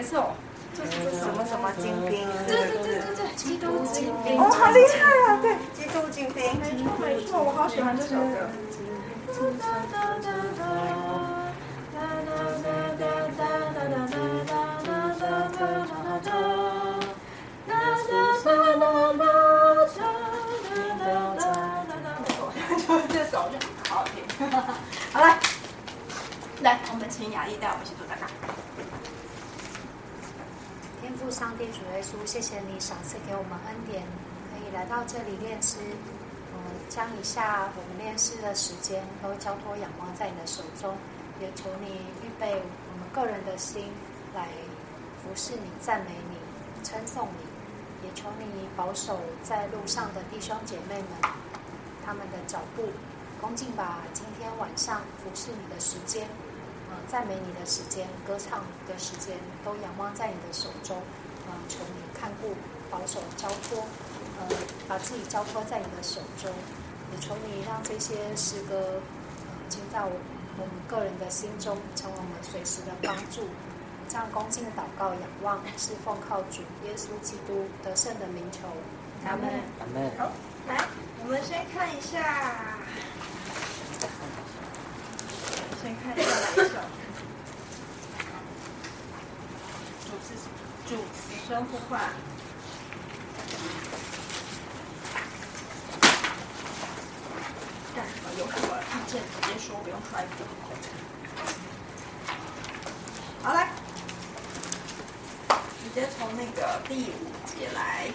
eso. 这里练诗。嗯，将以下我们练诗的时间都交托仰望在你的手中，也求你预备我们个人的心来服侍你、赞美你、称颂你，也求你保守在路上的弟兄姐妹们。他们的脚步，恭敬把今天晚上服侍你的时间，呃，赞美你的时间，歌唱的时间，都仰望在你的手中，呃，求你看顾、保守、交托，呃，把自己交托在你的手中，也求你让这些诗歌，呃，进到我们个人的心中，成为我们随时的帮助。这样恭敬的祷告、仰望，是奉靠主耶稣基督得胜的名求。阿门。阿门。好，来。我们先看一下，先看一下哪一首。主词，主词声呼唤。不用揣度。好，来，直接从那个第五节来，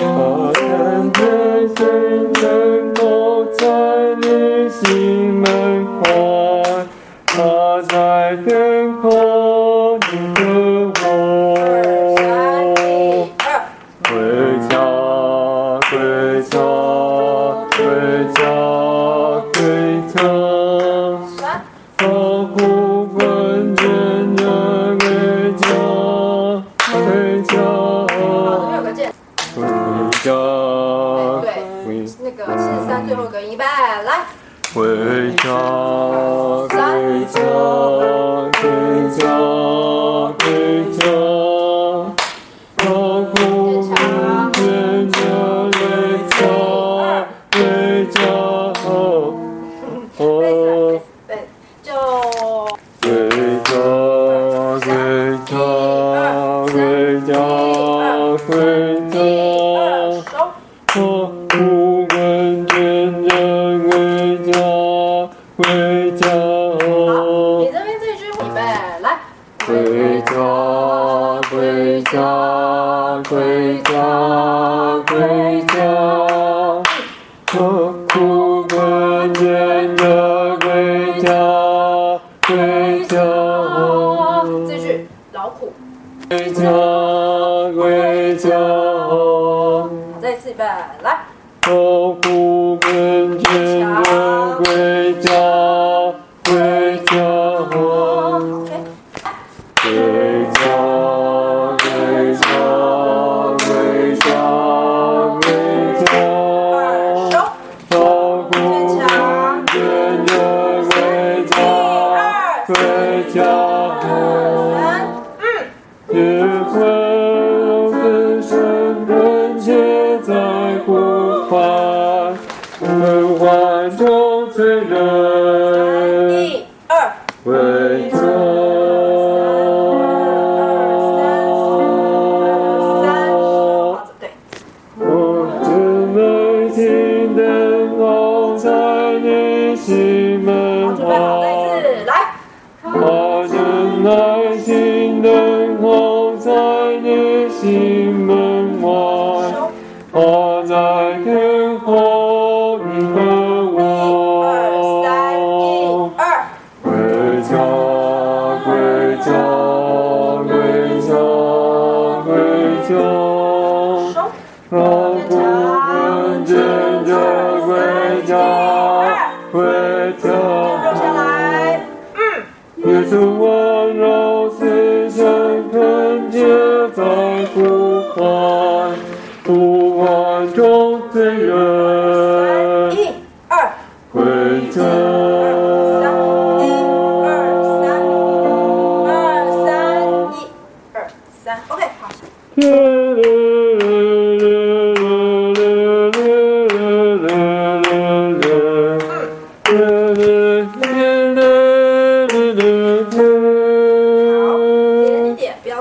Bahkan dari sisi. 주옵소서. Lord.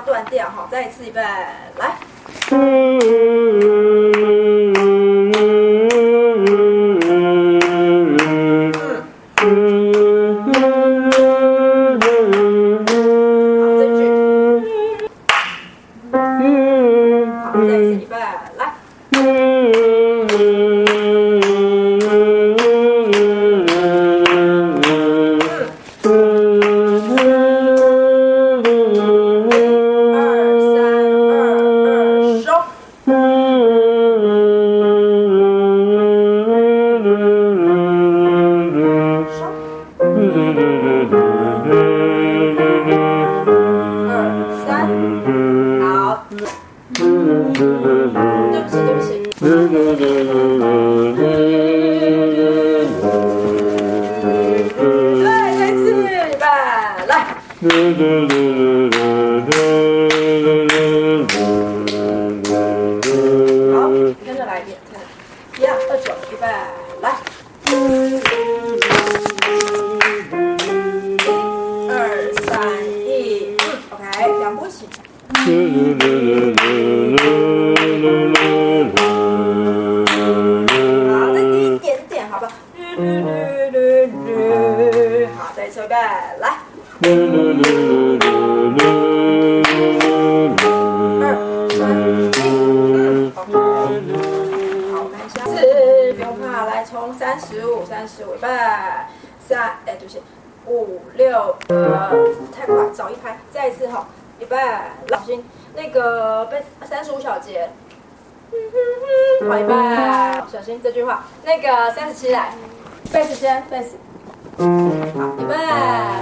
断掉哈，再一次预备来。预备小心那个被三十五小节好预备小心这句话。那个三十七来。贝斯先贝斯好预备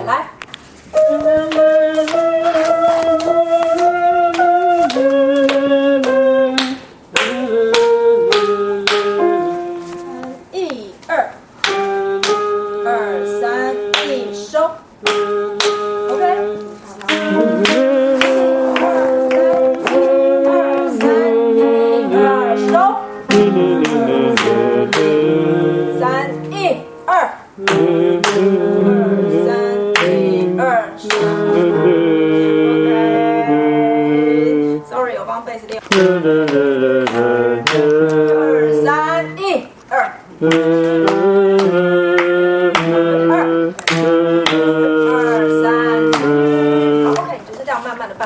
来。二三，一二。二二，二三。好，OK，就是这样慢慢的伴。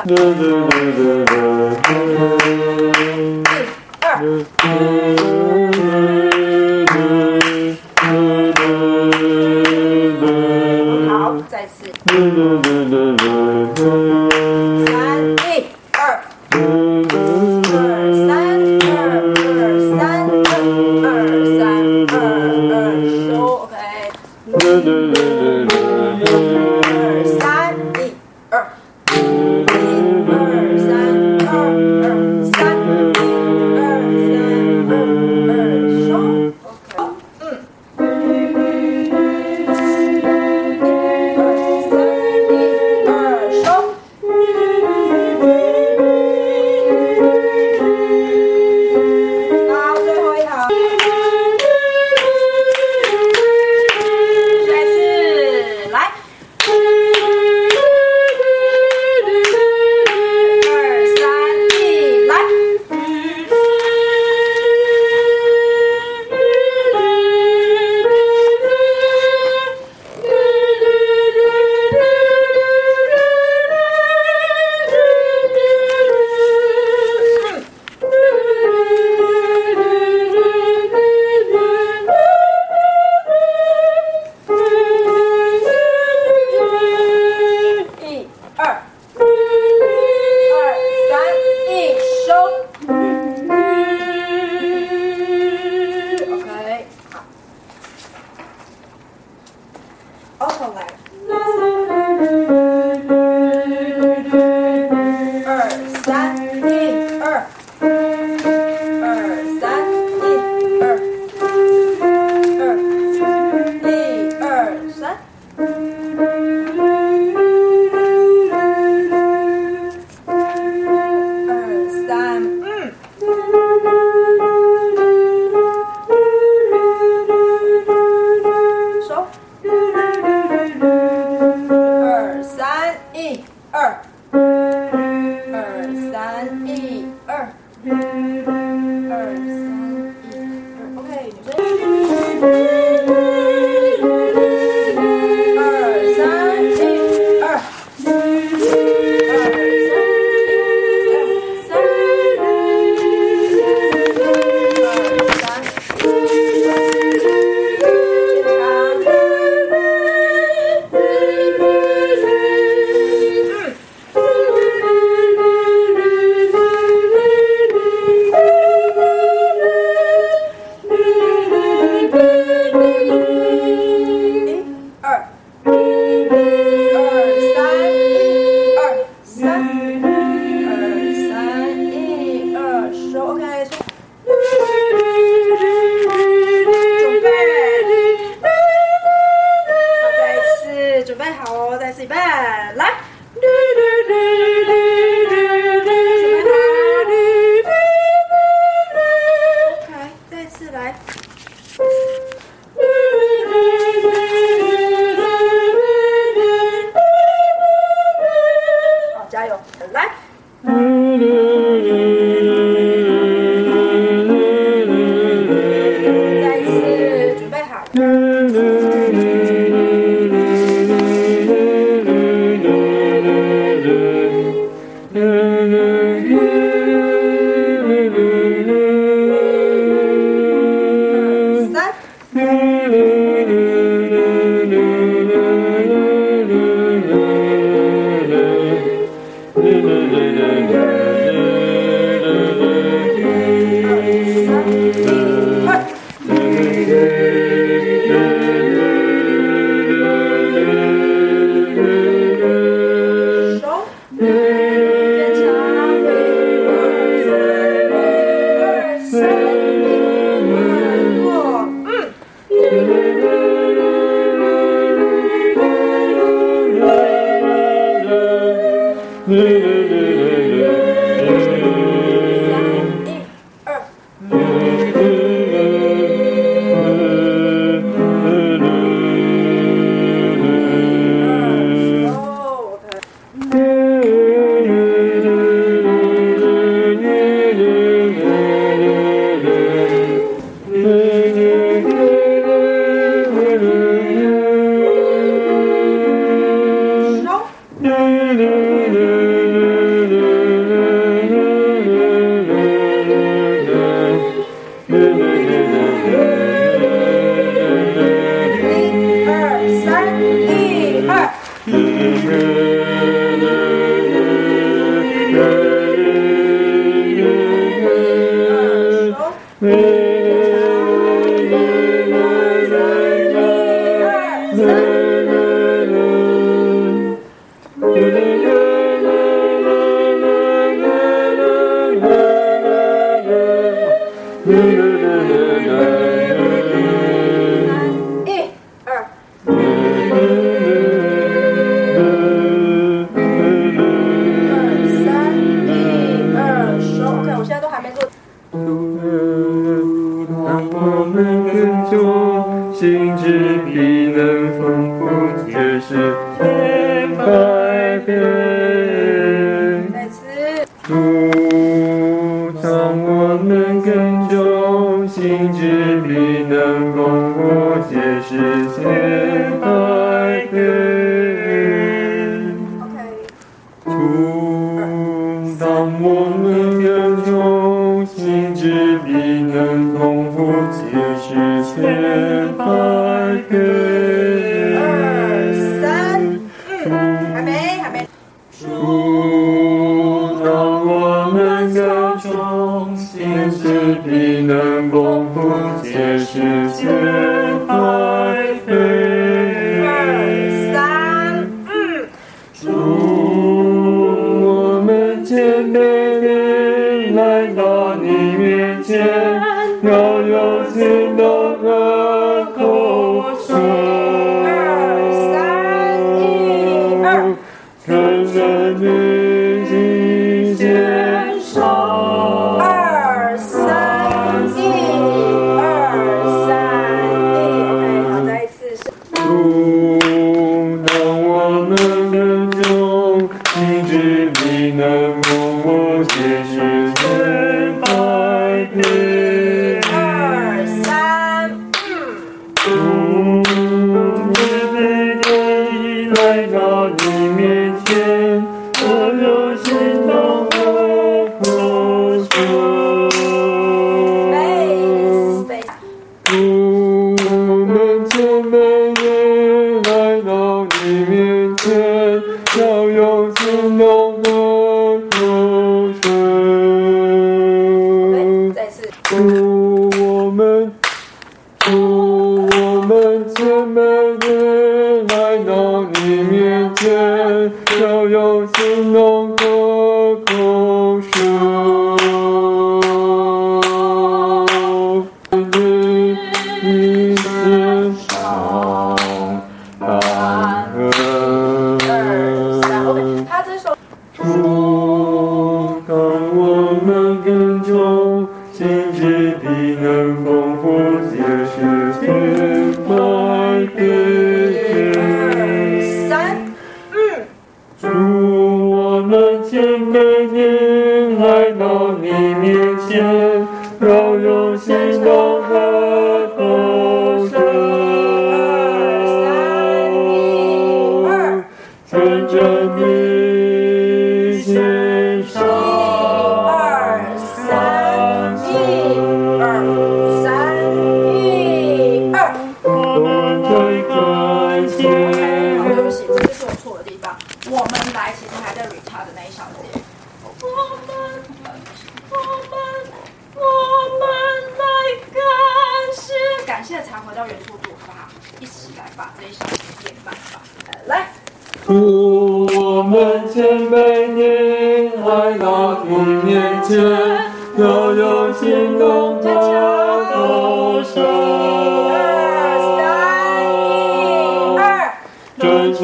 富结实千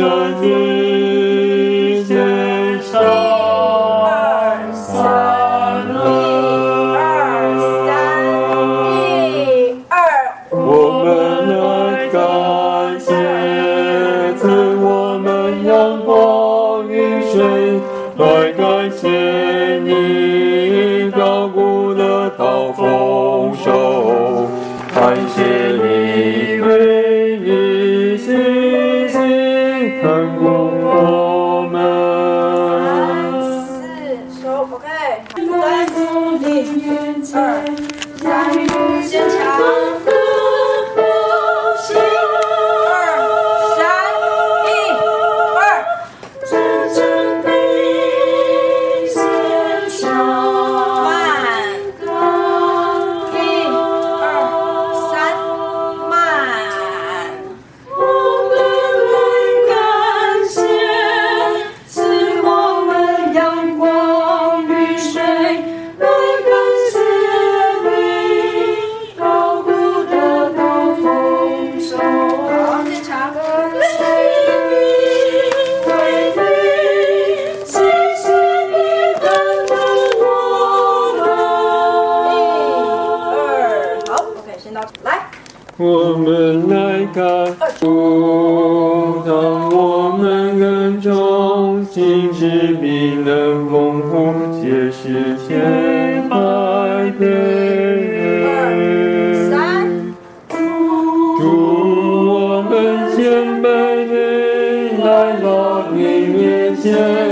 of thee. 主，我们谦卑的来到你面前。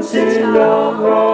要用心灵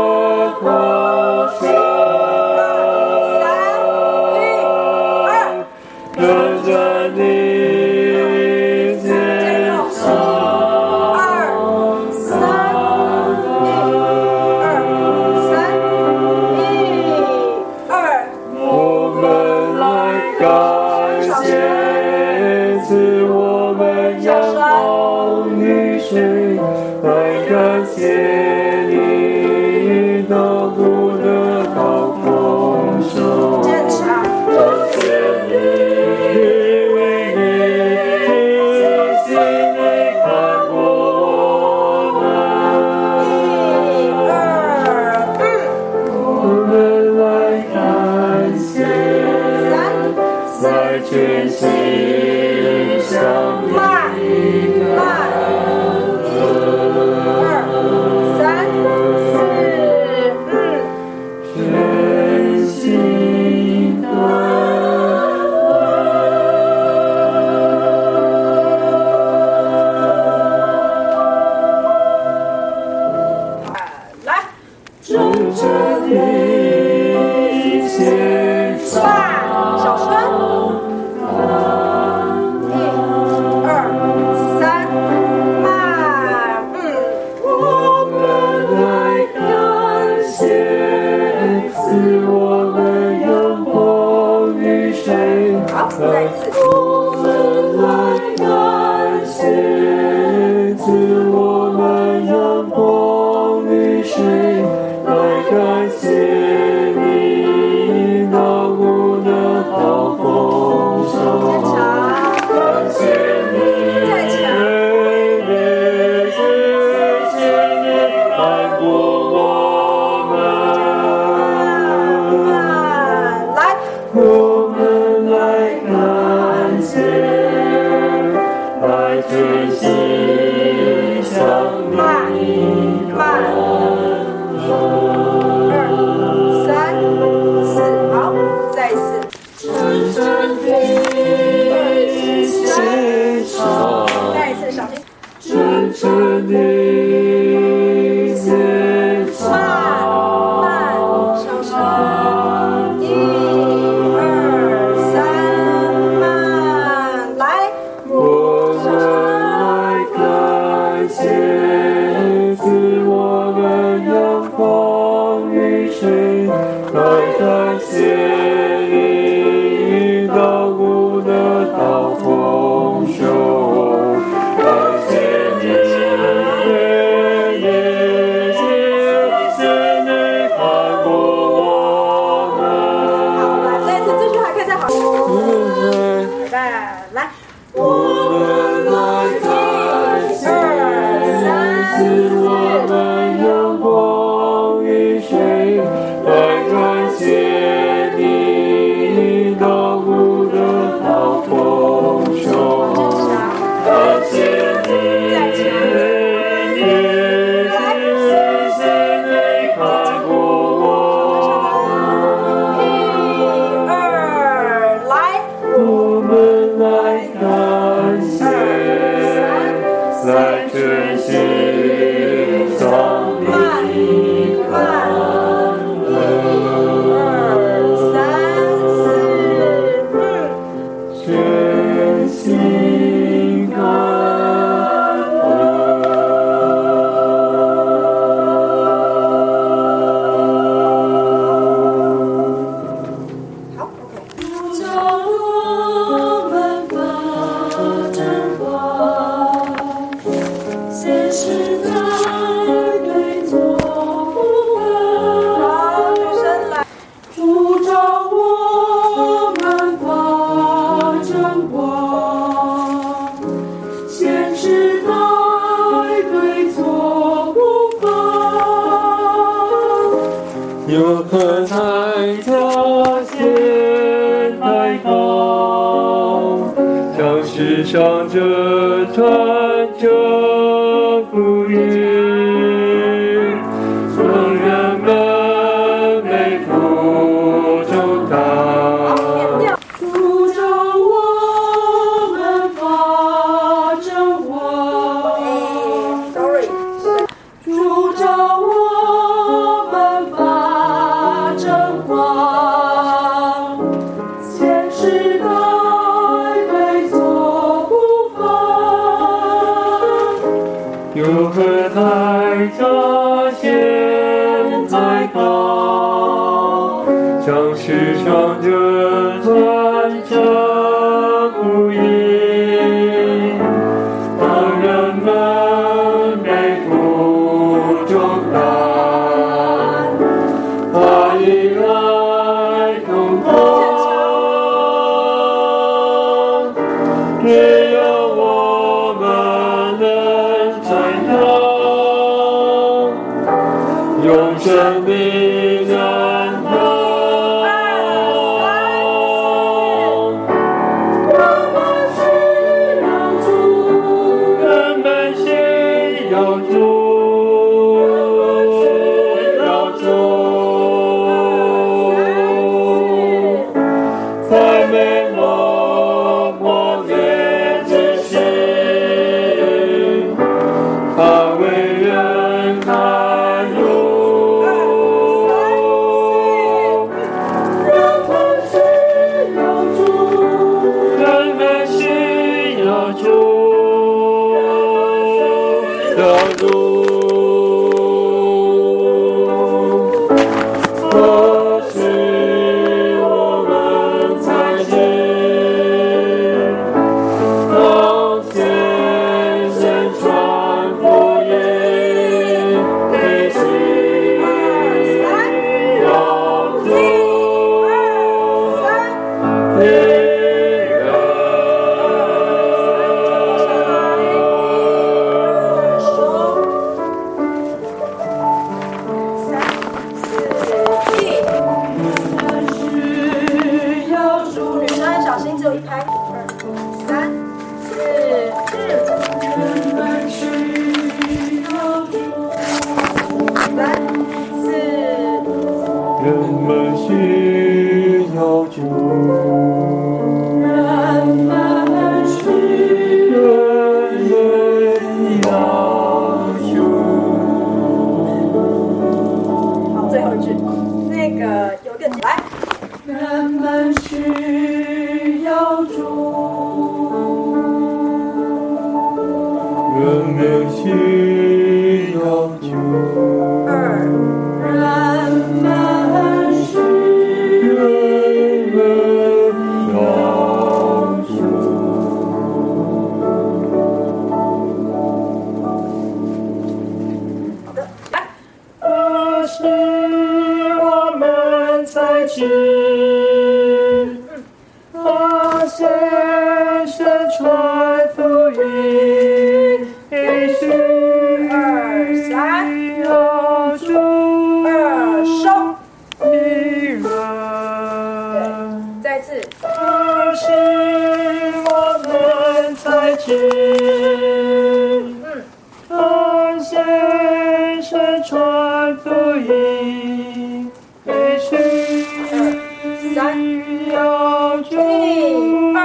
走过我身旁，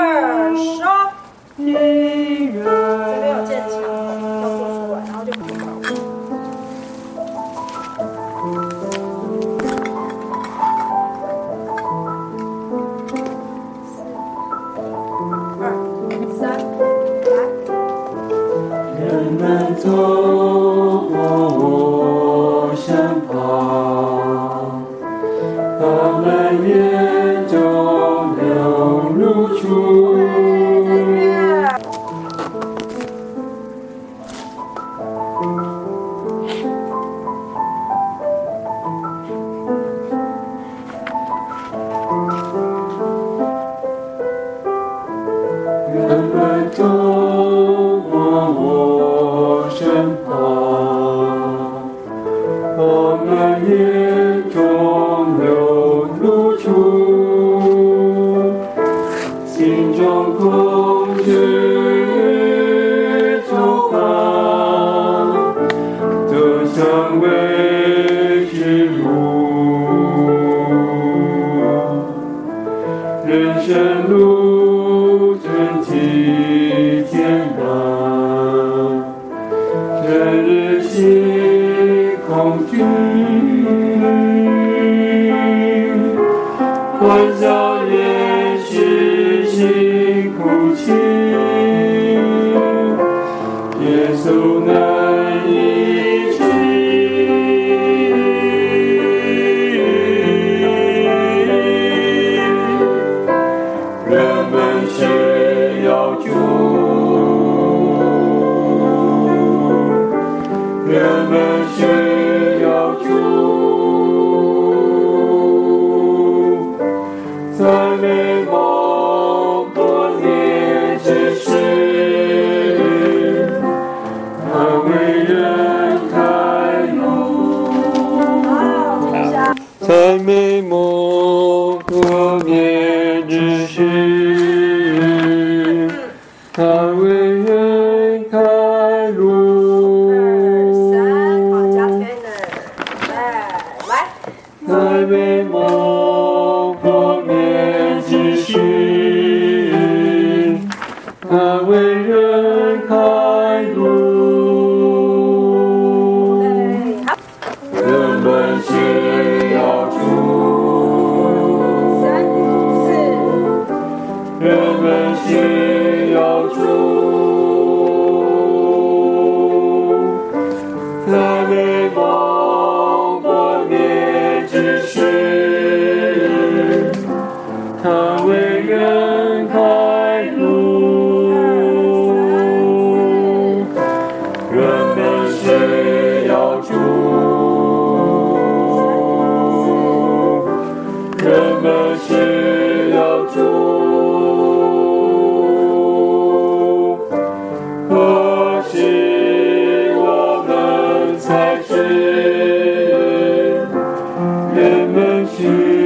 人们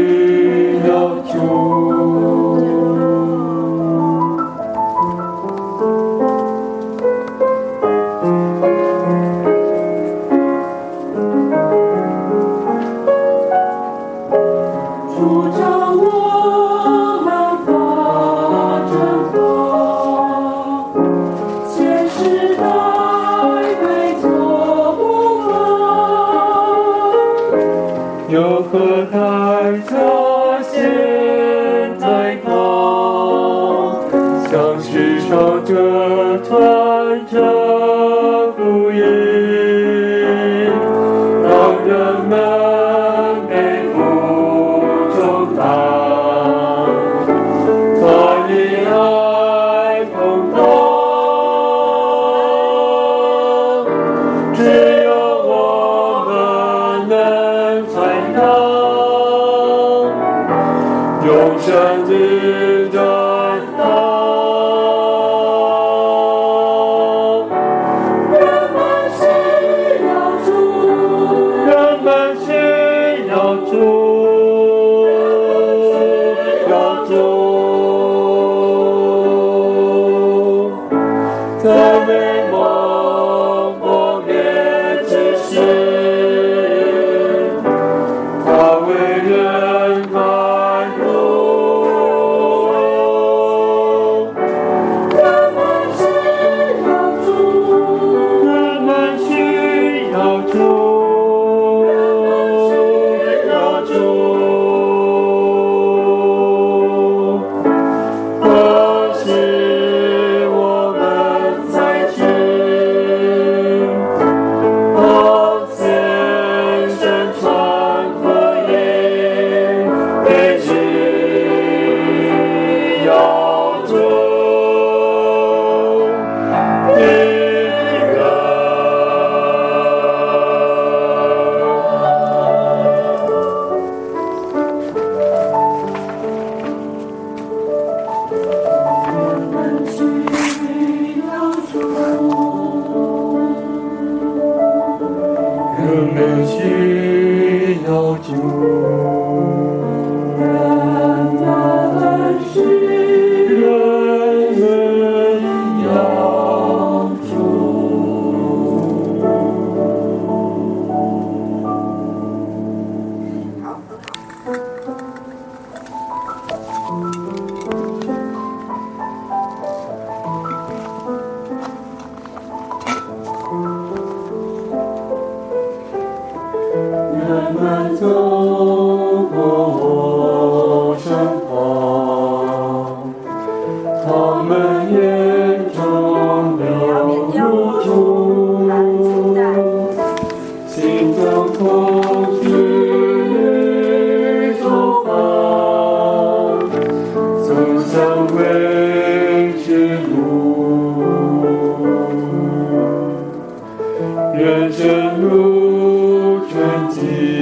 路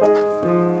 主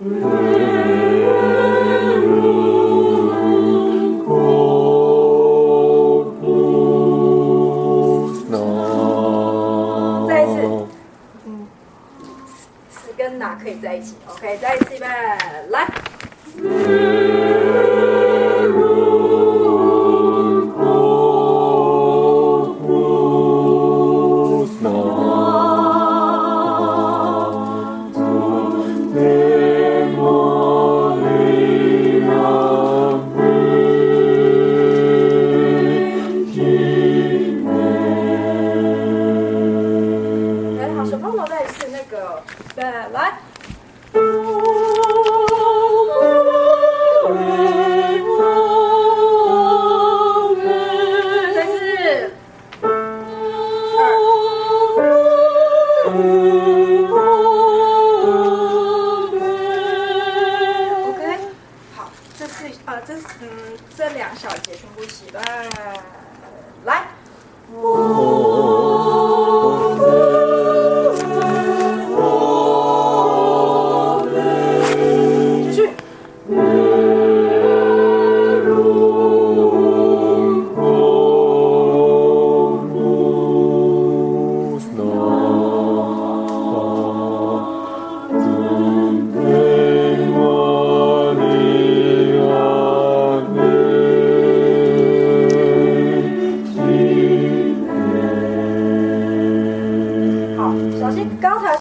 再